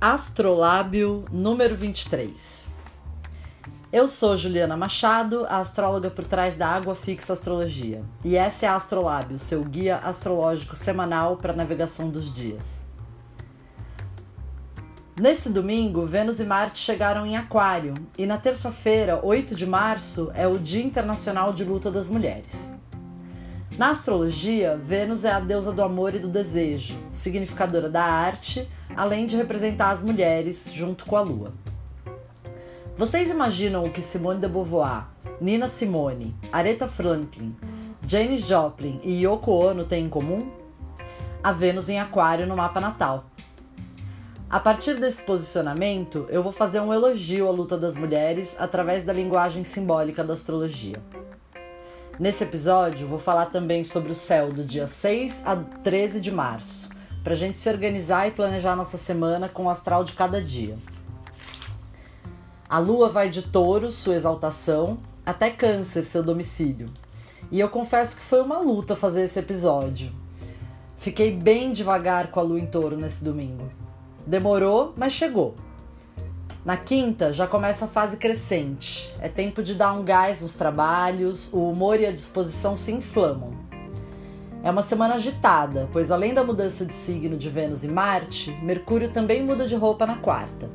Astrolábio número 23. Eu sou Juliana Machado, a astróloga por trás da Água Fixa Astrologia, e essa é a Astrolábio, seu guia astrológico semanal para navegação dos dias. Nesse domingo, Vênus e Marte chegaram em Aquário, e na terça-feira, 8 de março, é o Dia Internacional de Luta das Mulheres. Na astrologia, Vênus é a deusa do amor e do desejo, significadora da arte, além de representar as mulheres junto com a lua. Vocês imaginam o que Simone de Beauvoir, Nina Simone, Aretha Franklin, Jane Joplin e Yoko Ono têm em comum? A Vênus em Aquário no mapa natal. A partir desse posicionamento, eu vou fazer um elogio à luta das mulheres através da linguagem simbólica da astrologia. Nesse episódio, vou falar também sobre o céu do dia 6 a 13 de março, para a gente se organizar e planejar nossa semana com o astral de cada dia. A lua vai de touro, sua exaltação, até câncer, seu domicílio. E eu confesso que foi uma luta fazer esse episódio. Fiquei bem devagar com a lua em touro nesse domingo. Demorou, mas chegou. Na quinta já começa a fase crescente. É tempo de dar um gás nos trabalhos, o humor e a disposição se inflamam. É uma semana agitada, pois além da mudança de signo de Vênus e Marte, Mercúrio também muda de roupa na quarta.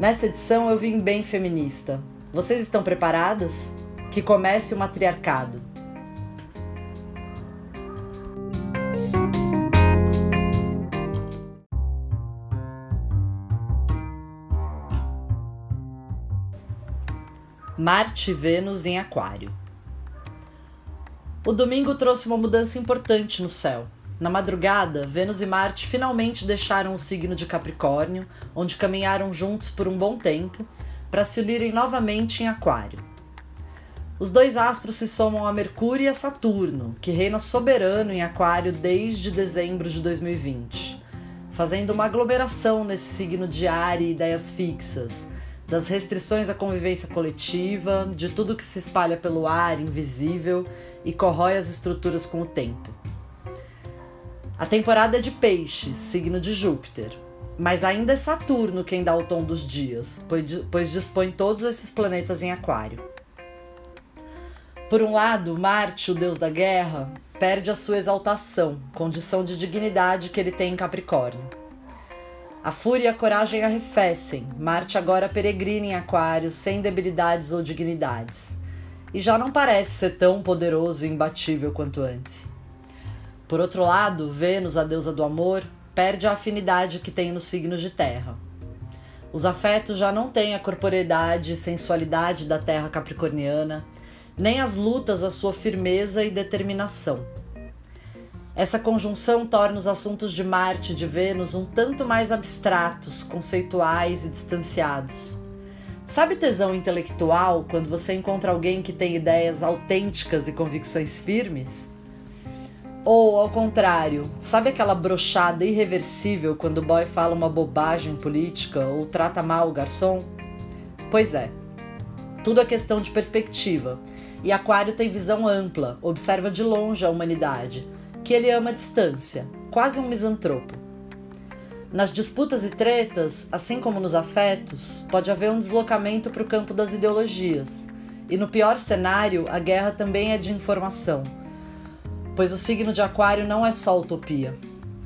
Nessa edição eu vim bem feminista. Vocês estão preparadas? Que comece o matriarcado. Marte e Vênus em Aquário. O domingo trouxe uma mudança importante no céu. Na madrugada, Vênus e Marte finalmente deixaram o signo de Capricórnio, onde caminharam juntos por um bom tempo, para se unirem novamente em Aquário. Os dois astros se somam a Mercúrio e a Saturno, que reina soberano em Aquário desde dezembro de 2020, fazendo uma aglomeração nesse signo de ar e ideias fixas, das restrições à convivência coletiva, de tudo que se espalha pelo ar, invisível e corrói as estruturas com o tempo. A temporada é de Peixes, signo de Júpiter, mas ainda é Saturno quem dá o tom dos dias, pois dispõe todos esses planetas em Aquário. Por um lado, Marte, o deus da guerra, perde a sua exaltação, condição de dignidade que ele tem em Capricórnio. A fúria e a coragem arrefecem. Marte agora peregrina em Aquário, sem debilidades ou dignidades. E já não parece ser tão poderoso e imbatível quanto antes. Por outro lado, Vênus, a deusa do amor, perde a afinidade que tem nos signos de terra. Os afetos já não têm a corporeidade e sensualidade da terra capricorniana, nem as lutas a sua firmeza e determinação. Essa conjunção torna os assuntos de Marte e de Vênus um tanto mais abstratos, conceituais e distanciados. Sabe tesão intelectual quando você encontra alguém que tem ideias autênticas e convicções firmes? Ou, ao contrário, sabe aquela brochada irreversível quando o boy fala uma bobagem política ou trata mal o garçom? Pois é, tudo é questão de perspectiva. E Aquário tem visão ampla, observa de longe a humanidade que ele ama a distância, quase um misantropo. Nas disputas e tretas, assim como nos afetos, pode haver um deslocamento para o campo das ideologias. E no pior cenário, a guerra também é de informação, pois o signo de Aquário não é só utopia,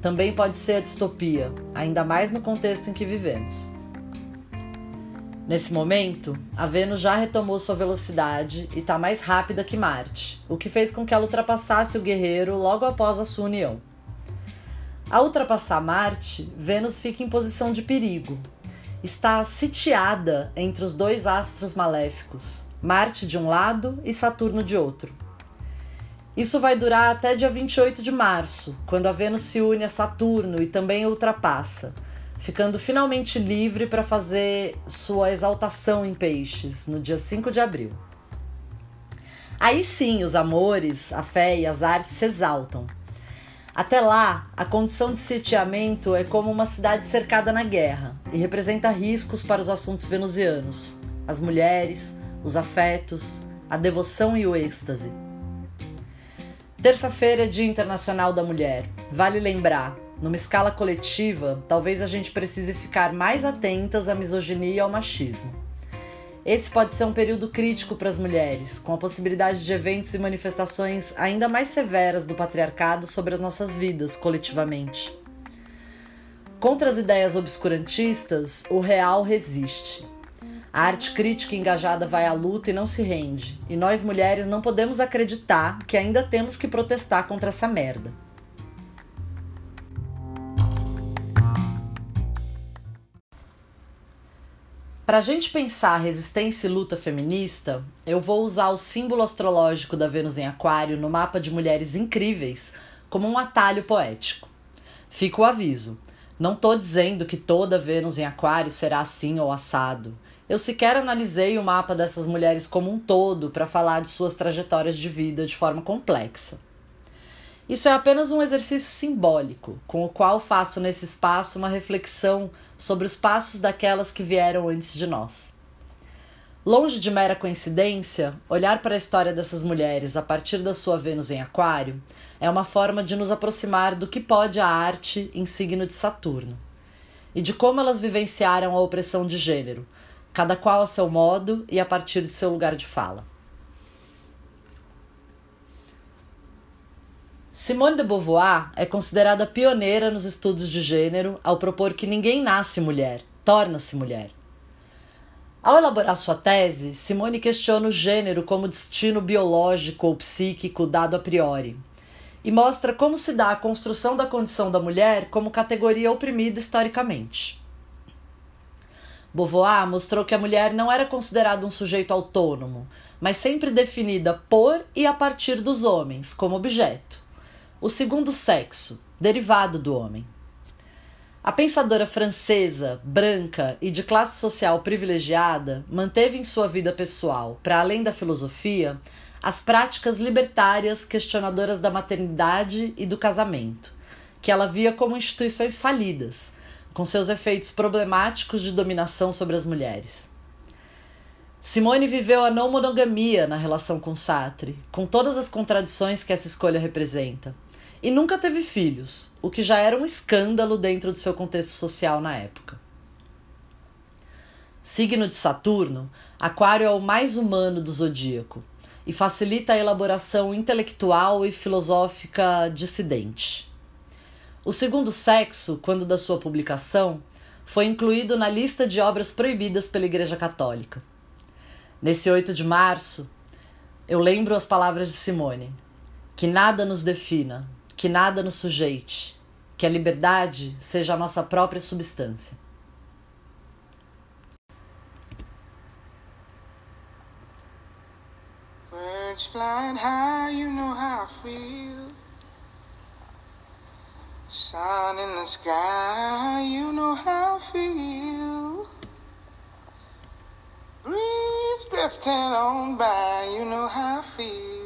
também pode ser a distopia, ainda mais no contexto em que vivemos. Nesse momento, a Vênus já retomou sua velocidade e está mais rápida que Marte, o que fez com que ela ultrapassasse o guerreiro logo após a sua união. Ao ultrapassar Marte, Vênus fica em posição de perigo. Está sitiada entre os dois astros maléficos, Marte de um lado e Saturno de outro. Isso vai durar até dia 28 de março, quando a Vênus se une a Saturno e também ultrapassa ficando finalmente livre para fazer sua exaltação em peixes no dia 5 de abril. Aí sim, os amores, a fé e as artes se exaltam. Até lá, a condição de sitiamento é como uma cidade cercada na guerra e representa riscos para os assuntos venusianos, as mulheres, os afetos, a devoção e o êxtase. Terça-feira é Dia Internacional da Mulher. Vale lembrar, numa escala coletiva, talvez a gente precise ficar mais atentas à misoginia e ao machismo. Esse pode ser um período crítico para as mulheres, com a possibilidade de eventos e manifestações ainda mais severas do patriarcado sobre as nossas vidas coletivamente. Contra as ideias obscurantistas, o real resiste. A arte crítica engajada vai à luta e não se rende, e nós mulheres não podemos acreditar que ainda temos que protestar contra essa merda. Para a gente pensar resistência e luta feminista, eu vou usar o símbolo astrológico da Vênus em Aquário no mapa de mulheres incríveis como um atalho poético. Fica o aviso: não estou dizendo que toda Vênus em Aquário será assim ou assado. Eu sequer analisei o mapa dessas mulheres como um todo para falar de suas trajetórias de vida de forma complexa. Isso é apenas um exercício simbólico, com o qual faço nesse espaço uma reflexão sobre os passos daquelas que vieram antes de nós. Longe de mera coincidência, olhar para a história dessas mulheres a partir da sua Vênus em Aquário é uma forma de nos aproximar do que pode a arte em signo de Saturno e de como elas vivenciaram a opressão de gênero, cada qual a seu modo e a partir de seu lugar de fala. Simone de Beauvoir é considerada pioneira nos estudos de gênero ao propor que ninguém nasce mulher, torna-se mulher. Ao elaborar sua tese, Simone questiona o gênero como destino biológico ou psíquico dado a priori e mostra como se dá a construção da condição da mulher como categoria oprimida historicamente. Beauvoir mostrou que a mulher não era considerada um sujeito autônomo, mas sempre definida por e a partir dos homens, como objeto o segundo sexo, derivado do homem. A pensadora francesa, branca e de classe social privilegiada, manteve em sua vida pessoal, para além da filosofia, as práticas libertárias questionadoras da maternidade e do casamento, que ela via como instituições falidas, com seus efeitos problemáticos de dominação sobre as mulheres. Simone viveu a não monogamia na relação com Sartre, com todas as contradições que essa escolha representa e nunca teve filhos, o que já era um escândalo dentro do seu contexto social na época. Signo de Saturno, Aquário é o mais humano do zodíaco e facilita a elaboração intelectual e filosófica dissidente. O segundo sexo, quando da sua publicação, foi incluído na lista de obras proibidas pela Igreja Católica. Nesse 8 de março, eu lembro as palavras de Simone: que nada nos defina, que nada nos sujeite, que a liberdade seja a nossa própria substância. Birds flying high, you know how feel. Sun in the sky, you know how I feel. Breeze drifting on by, you know how I feel.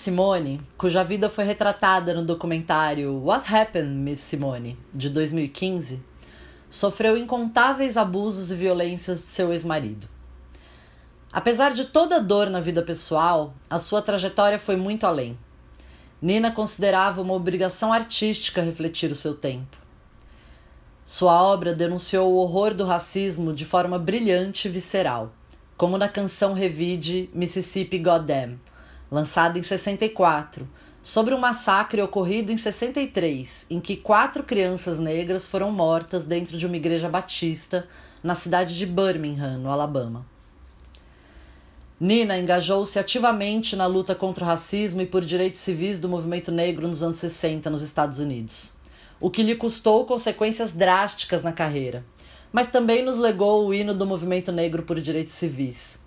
Simone, cuja vida foi retratada no documentário What Happened, Miss Simone, de 2015, sofreu incontáveis abusos e violências de seu ex-marido. Apesar de toda a dor na vida pessoal, a sua trajetória foi muito além. Nina considerava uma obrigação artística refletir o seu tempo. Sua obra denunciou o horror do racismo de forma brilhante e visceral, como na canção Revide Mississippi Goddamn, lançada em 64, sobre um massacre ocorrido em 63, em que quatro crianças negras foram mortas dentro de uma igreja batista na cidade de Birmingham, no Alabama. Nina engajou-se ativamente na luta contra o racismo e por direitos civis do movimento negro nos anos 60 nos Estados Unidos, o que lhe custou consequências drásticas na carreira, mas também nos legou o hino do movimento negro por direitos civis.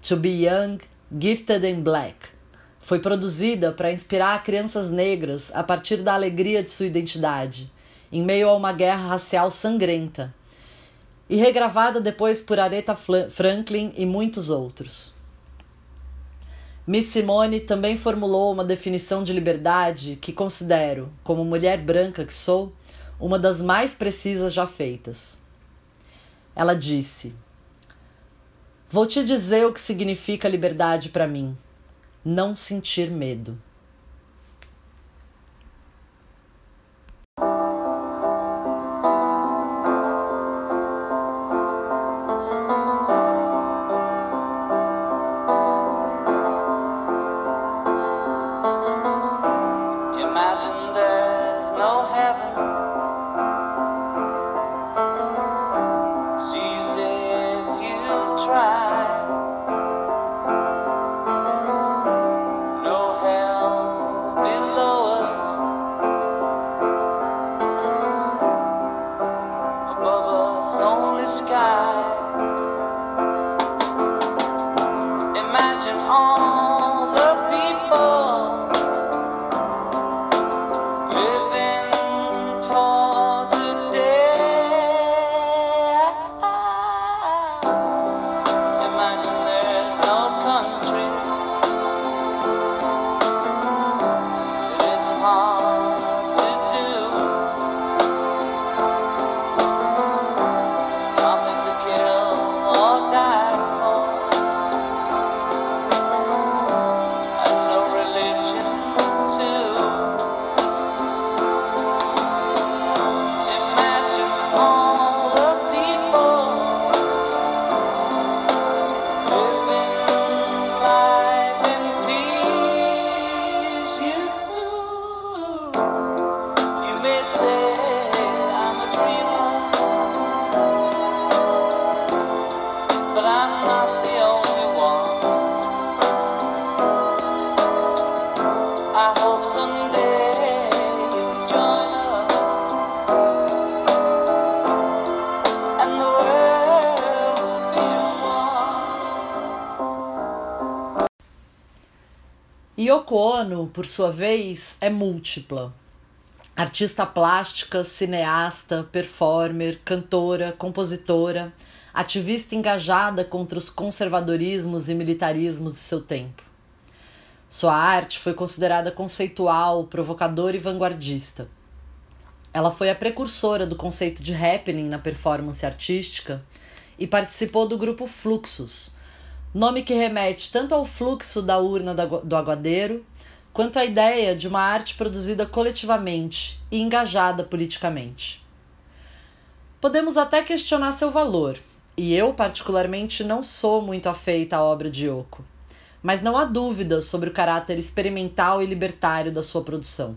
To Be Young, Gifted and Black. Foi produzida para inspirar crianças negras a partir da alegria de sua identidade, em meio a uma guerra racial sangrenta, e regravada depois por Aretha Franklin e muitos outros. Miss Simone também formulou uma definição de liberdade que considero, como mulher branca que sou, uma das mais precisas já feitas. Ela disse: Vou te dizer o que significa liberdade para mim. Não sentir medo. Yoko Ono, por sua vez, é múltipla. Artista plástica, cineasta, performer, cantora, compositora, ativista engajada contra os conservadorismos e militarismos de seu tempo. Sua arte foi considerada conceitual, provocadora e vanguardista. Ela foi a precursora do conceito de happening na performance artística e participou do grupo Fluxus, nome que remete tanto ao fluxo da urna do aguadeiro, quanto à ideia de uma arte produzida coletivamente e engajada politicamente. Podemos até questionar seu valor, e eu, particularmente, não sou muito afeita à obra de Yoko, mas não há dúvida sobre o caráter experimental e libertário da sua produção.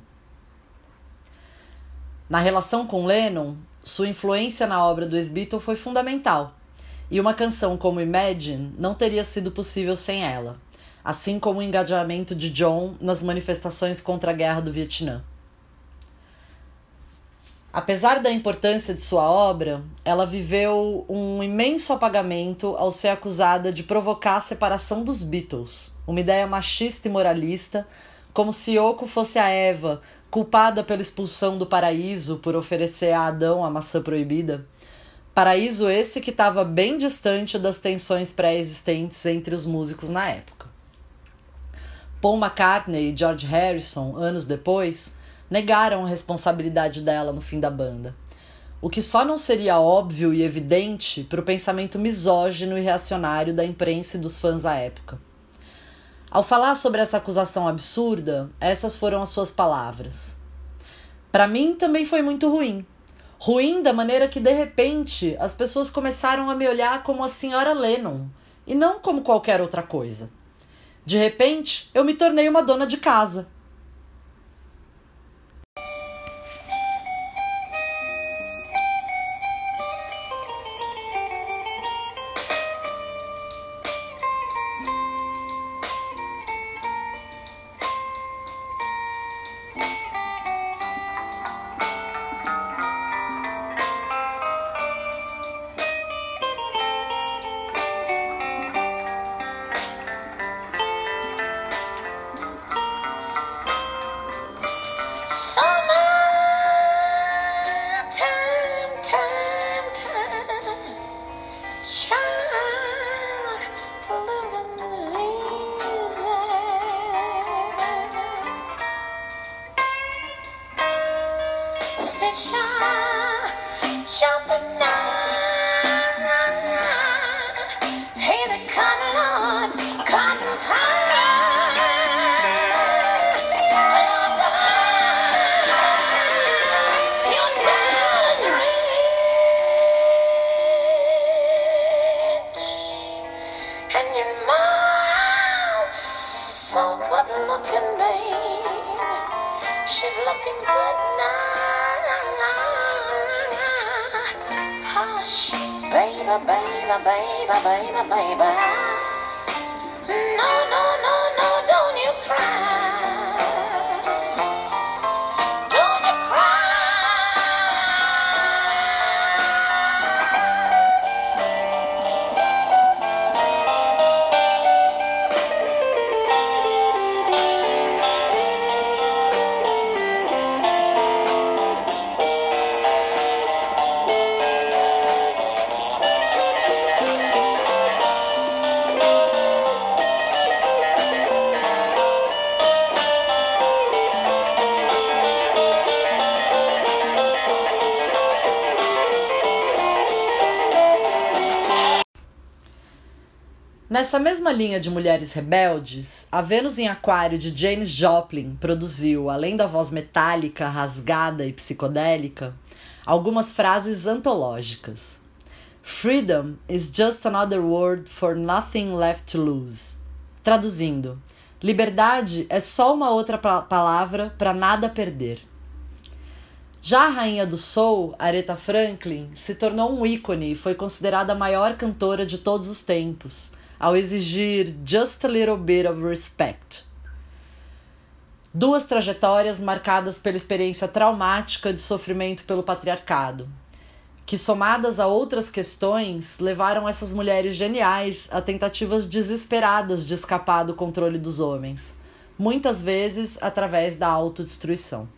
Na relação com Lennon, sua influência na obra do ex-Beatle foi fundamental e uma canção como Imagine não teria sido possível sem ela, assim como o engajamento de John nas manifestações contra a guerra do Vietnã. Apesar da importância de sua obra, ela viveu um imenso apagamento ao ser acusada de provocar a separação dos Beatles, uma ideia machista e moralista, como se Yoko fosse a Eva, culpada pela expulsão do paraíso por oferecer a Adão a maçã proibida. Paraíso esse que estava bem distante das tensões pré-existentes entre os músicos na época. Paul McCartney e George Harrison, anos depois, negaram a responsabilidade dela no fim da banda, o que só não seria óbvio e evidente para o pensamento misógino e reacionário da imprensa e dos fãs à época. Ao falar sobre essa acusação absurda, essas foram as suas palavras. Para mim também foi muito ruim, Ruim da maneira que de repente as pessoas começaram a me olhar como a senhora Lennon e não como qualquer outra coisa. De repente, eu me tornei uma dona de casa. baby, baby, baby, baby. No, no, no, no, don't you cry. Nessa mesma linha de mulheres rebeldes, a Vênus em Aquário de Janis Joplin produziu, além da voz metálica, rasgada e psicodélica, algumas frases antológicas. Freedom is just another word for nothing left to lose. Traduzindo, liberdade é só uma outra palavra para nada perder. Já a rainha do soul, Aretha Franklin, se tornou um ícone e foi considerada a maior cantora de todos os tempos ao exigir just a little bit of respect. Duas trajetórias marcadas pela experiência traumática de sofrimento pelo patriarcado, que somadas a outras questões levaram essas mulheres geniais a tentativas desesperadas de escapar do controle dos homens, muitas vezes através da autodestruição.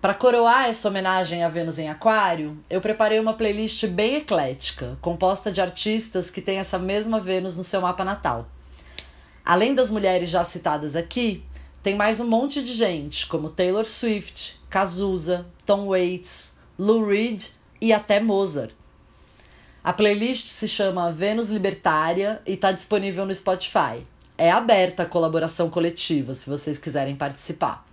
Para coroar essa homenagem a Vênus em Aquário, eu preparei uma playlist bem eclética, composta de artistas que têm essa mesma Vênus no seu mapa natal. Além das mulheres já citadas aqui, tem mais um monte de gente, como Taylor Swift, Cazuza, Tom Waits, Lou Reed e até Mozart. A playlist se chama Vênus Libertária e está disponível no Spotify. É aberta a colaboração coletiva, se vocês quiserem participar.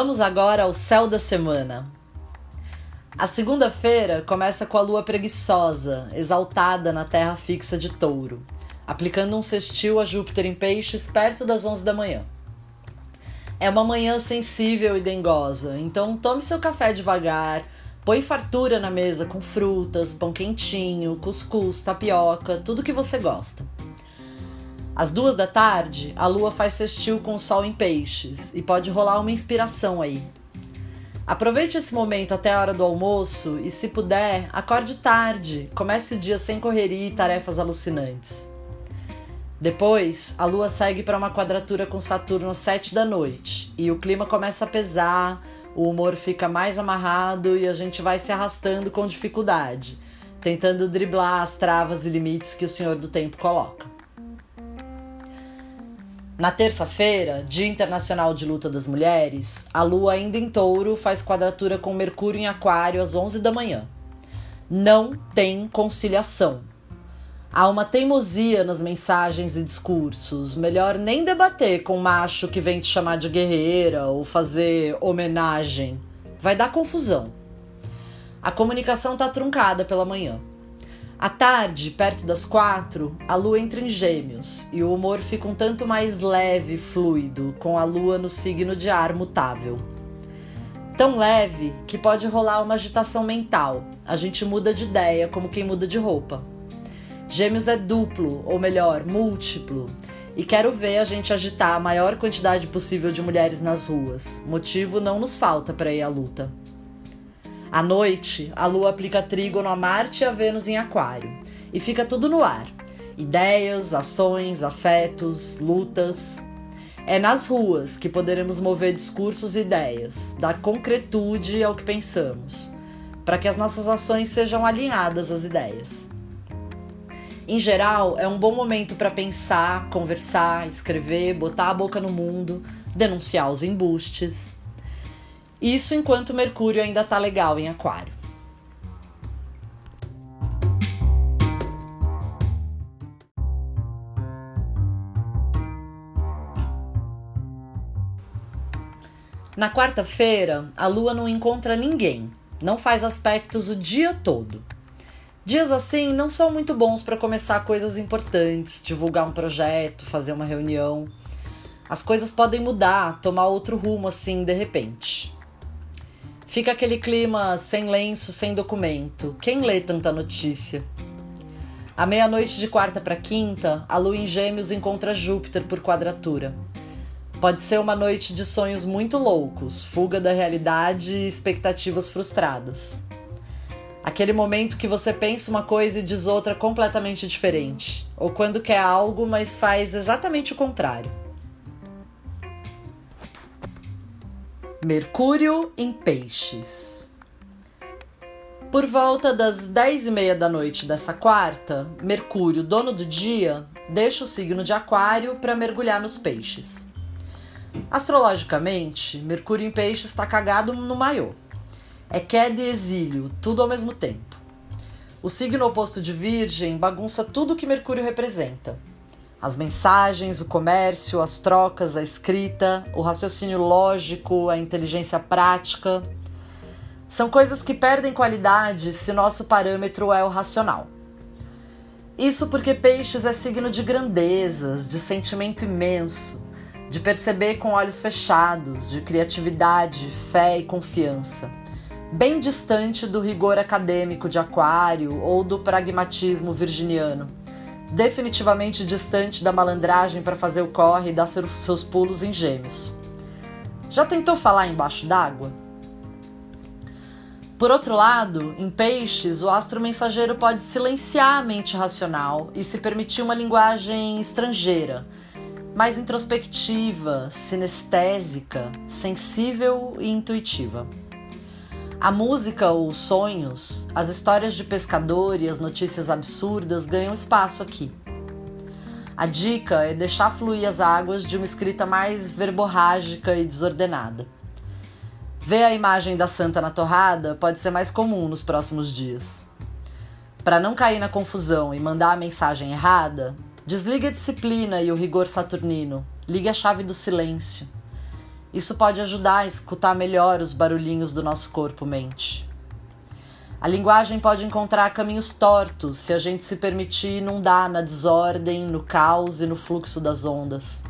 Vamos agora ao céu da semana. A segunda-feira começa com a lua preguiçosa, exaltada na terra fixa de touro, aplicando um sextil a Júpiter em peixes perto das 11 da manhã. É uma manhã sensível e dengosa, então tome seu café devagar, põe fartura na mesa com frutas, pão quentinho, cuscuz, tapioca, tudo que você gosta. Às duas da tarde, a lua faz sextil com o sol em peixes e pode rolar uma inspiração aí. Aproveite esse momento até a hora do almoço e, se puder, acorde tarde, comece o dia sem correria e tarefas alucinantes. Depois, a lua segue para uma quadratura com Saturno às sete da noite e o clima começa a pesar, o humor fica mais amarrado e a gente vai se arrastando com dificuldade, tentando driblar as travas e limites que o Senhor do Tempo coloca. Na terça-feira, Dia Internacional de Luta das Mulheres, a Lua ainda em touro faz quadratura com Mercúrio em Aquário às 11 da manhã. Não tem conciliação. Há uma teimosia nas mensagens e discursos. Melhor nem debater com um macho que vem te chamar de guerreira ou fazer homenagem. Vai dar confusão. A comunicação tá truncada pela manhã. À tarde, perto das quatro, a lua entra em gêmeos e o humor fica um tanto mais leve e fluido, com a lua no signo de ar mutável. Tão leve que pode rolar uma agitação mental, a gente muda de ideia como quem muda de roupa. Gêmeos é duplo, ou melhor, múltiplo, e quero ver a gente agitar a maior quantidade possível de mulheres nas ruas. Motivo não nos falta para ir à luta. À noite, a lua aplica trígono a Marte e a Vênus em Aquário e fica tudo no ar. Ideias, ações, afetos, lutas. É nas ruas que poderemos mover discursos e ideias, dar concretude ao que pensamos, para que as nossas ações sejam alinhadas às ideias. Em geral, é um bom momento para pensar, conversar, escrever, botar a boca no mundo, denunciar os embustes. Isso enquanto Mercúrio ainda tá legal em Aquário. Na quarta-feira, a Lua não encontra ninguém, não faz aspectos o dia todo. Dias assim não são muito bons para começar coisas importantes, divulgar um projeto, fazer uma reunião. As coisas podem mudar, tomar outro rumo assim de repente. Fica aquele clima sem lenço, sem documento. Quem lê tanta notícia? À meia-noite de quarta para quinta, a lua em Gêmeos encontra Júpiter por quadratura. Pode ser uma noite de sonhos muito loucos, fuga da realidade e expectativas frustradas. Aquele momento que você pensa uma coisa e diz outra completamente diferente, ou quando quer algo, mas faz exatamente o contrário. Mercúrio em Peixes. Por volta das dez e meia da noite dessa quarta, Mercúrio, dono do dia, deixa o signo de Aquário para mergulhar nos peixes. Astrologicamente, Mercúrio em Peixes está cagado no maiô. É queda e exílio, tudo ao mesmo tempo. O signo oposto de Virgem bagunça tudo que Mercúrio representa as mensagens, o comércio, as trocas, a escrita, o raciocínio lógico, a inteligência prática. São coisas que perdem qualidade se nosso parâmetro é o racional. Isso porque Peixes é signo de grandezas, de sentimento imenso, de perceber com olhos fechados, de criatividade, fé e confiança. Bem distante do rigor acadêmico de Aquário ou do pragmatismo virginiano definitivamente distante da malandragem para fazer o corre e dar seus pulos em gêmeos. Já tentou falar embaixo d'água? Por outro lado, em peixes, o astro mensageiro pode silenciar a mente racional e se permitir uma linguagem estrangeira, mais introspectiva, sinestésica, sensível e intuitiva. A música ou os sonhos, as histórias de pescador e as notícias absurdas ganham espaço aqui. A dica é deixar fluir as águas de uma escrita mais verborrágica e desordenada. Ver a imagem da santa na torrada pode ser mais comum nos próximos dias. Para não cair na confusão e mandar a mensagem errada, desligue a disciplina e o rigor saturnino, ligue a chave do silêncio Isso pode ajudar a escutar melhor os barulhinhos do nosso corpo-mente. A linguagem pode encontrar caminhos tortos se a gente se permitir inundar na desordem, no caos e no fluxo das ondas.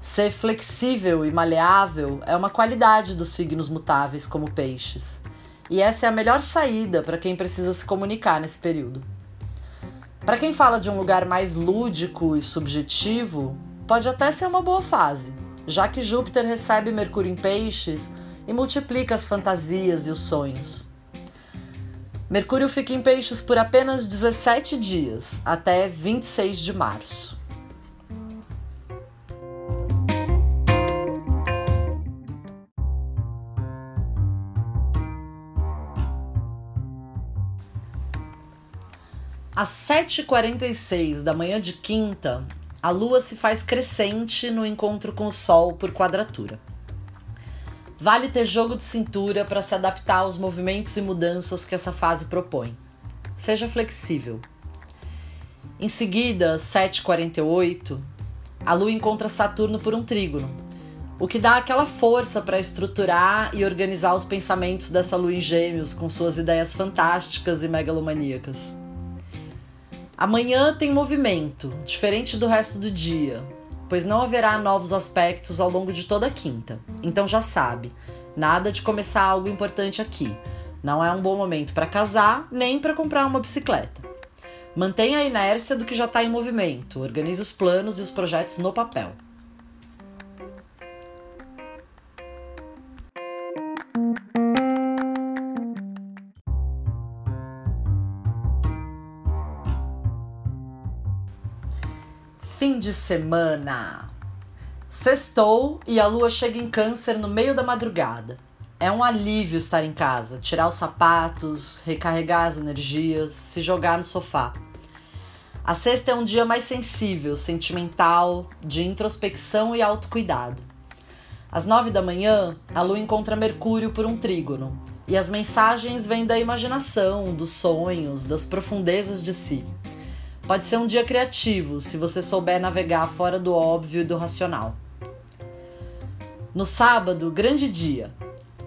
Ser flexível e maleável é uma qualidade dos signos mutáveis como peixes. E essa é a melhor saída para quem precisa se comunicar nesse período. Para quem fala de um lugar mais lúdico e subjetivo, pode até ser uma boa fase já que Júpiter recebe Mercúrio em Peixes e multiplica as fantasias e os sonhos. Mercúrio fica em Peixes por apenas 17 dias, até 26 de março. Às 7h46 da manhã de quinta, a Lua se faz crescente no encontro com o Sol por quadratura. Vale ter jogo de cintura para se adaptar aos movimentos e mudanças que essa fase propõe. Seja flexível. Em seguida, 7h48, a Lua encontra Saturno por um trígono, o que dá aquela força para estruturar e organizar os pensamentos dessa Lua em Gêmeos com suas ideias fantásticas e megalomaníacas. Amanhã tem movimento, diferente do resto do dia, pois não haverá novos aspectos ao longo de toda a quinta. Então já sabe, nada de começar algo importante aqui. Não é um bom momento para casar, nem para comprar uma bicicleta. Mantenha a inércia do que já está em movimento, organize os planos e os projetos no papel. Fim de semana. Sextou e a lua chega em Câncer no meio da madrugada. É um alívio estar em casa, tirar os sapatos, recarregar as energias, se jogar no sofá. A sexta é um dia mais sensível, sentimental, de introspecção e autocuidado. Às nove da manhã, a lua encontra Mercúrio por um trígono, e as mensagens vêm da imaginação, dos sonhos, das profundezas de si. Pode ser um dia criativo, se você souber navegar fora do óbvio e do racional. No sábado, grande dia.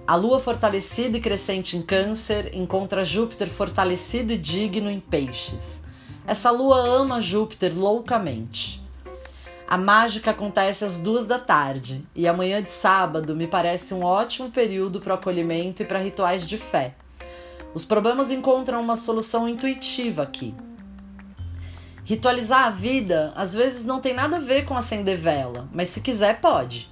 A lua fortalecida e crescente em Câncer encontra Júpiter fortalecido e digno em Peixes. Essa lua ama Júpiter loucamente. A mágica acontece às duas da tarde e amanhã de sábado me parece um ótimo período para o acolhimento e para rituais de fé. Os problemas encontram uma solução intuitiva aqui. Ritualizar a vida às vezes não tem nada a ver com acender vela, mas se quiser, pode.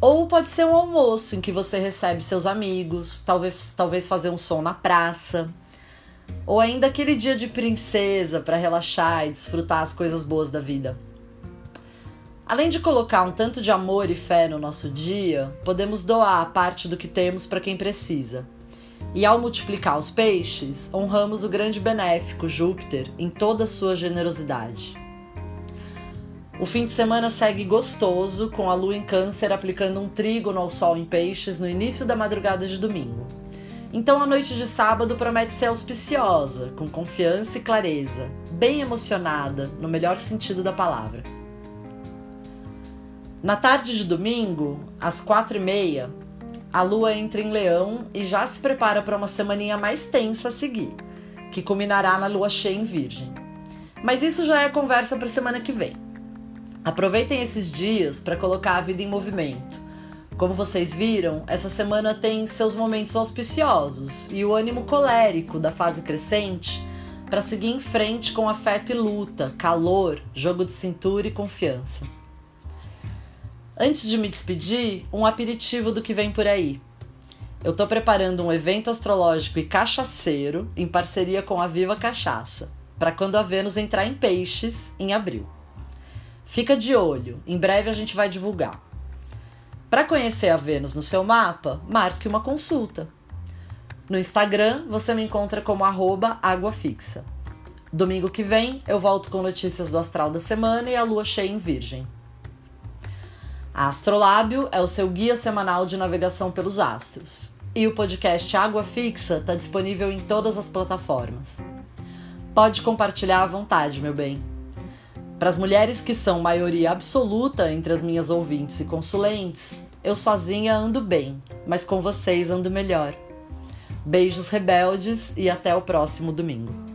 Ou pode ser um almoço em que você recebe seus amigos, talvez, talvez fazer um som na praça. Ou ainda aquele dia de princesa para relaxar e desfrutar as coisas boas da vida. Além de colocar um tanto de amor e fé no nosso dia, podemos doar parte do que temos para quem precisa. E ao multiplicar os peixes, honramos o grande benéfico Júpiter em toda sua generosidade. O fim de semana segue gostoso, com a lua em Câncer aplicando um trígono ao sol em Peixes no início da madrugada de domingo. Então a noite de sábado promete ser auspiciosa, com confiança e clareza, bem emocionada, no melhor sentido da palavra. Na tarde de domingo, às quatro e meia, a lua entra em leão e já se prepara para uma semaninha mais tensa a seguir, que culminará na lua cheia em virgem. Mas isso já é conversa para semana que vem. Aproveitem esses dias para colocar a vida em movimento. Como vocês viram, essa semana tem seus momentos auspiciosos e o ânimo colérico da fase crescente para seguir em frente com afeto e luta, calor, jogo de cintura e confiança. Antes de me despedir, um aperitivo do que vem por aí. Eu estou preparando um evento astrológico e cachaceiro em parceria com a Viva Cachaça, para quando a Vênus entrar em Peixes em abril. Fica de olho, em breve a gente vai divulgar. Para conhecer a Vênus no seu mapa, marque uma consulta. No Instagram você me encontra como arroba águafixa. Domingo que vem eu volto com notícias do astral da semana e a lua cheia em Virgem. Astrolábio é o seu guia semanal de navegação pelos astros. E o podcast Água Fixa está disponível em todas as plataformas. Pode compartilhar à vontade, meu bem. Para as mulheres que são maioria absoluta entre as minhas ouvintes e consulentes, Eu sozinha ando bem, mas com vocês ando melhor. Beijos rebeldes e até o próximo domingo.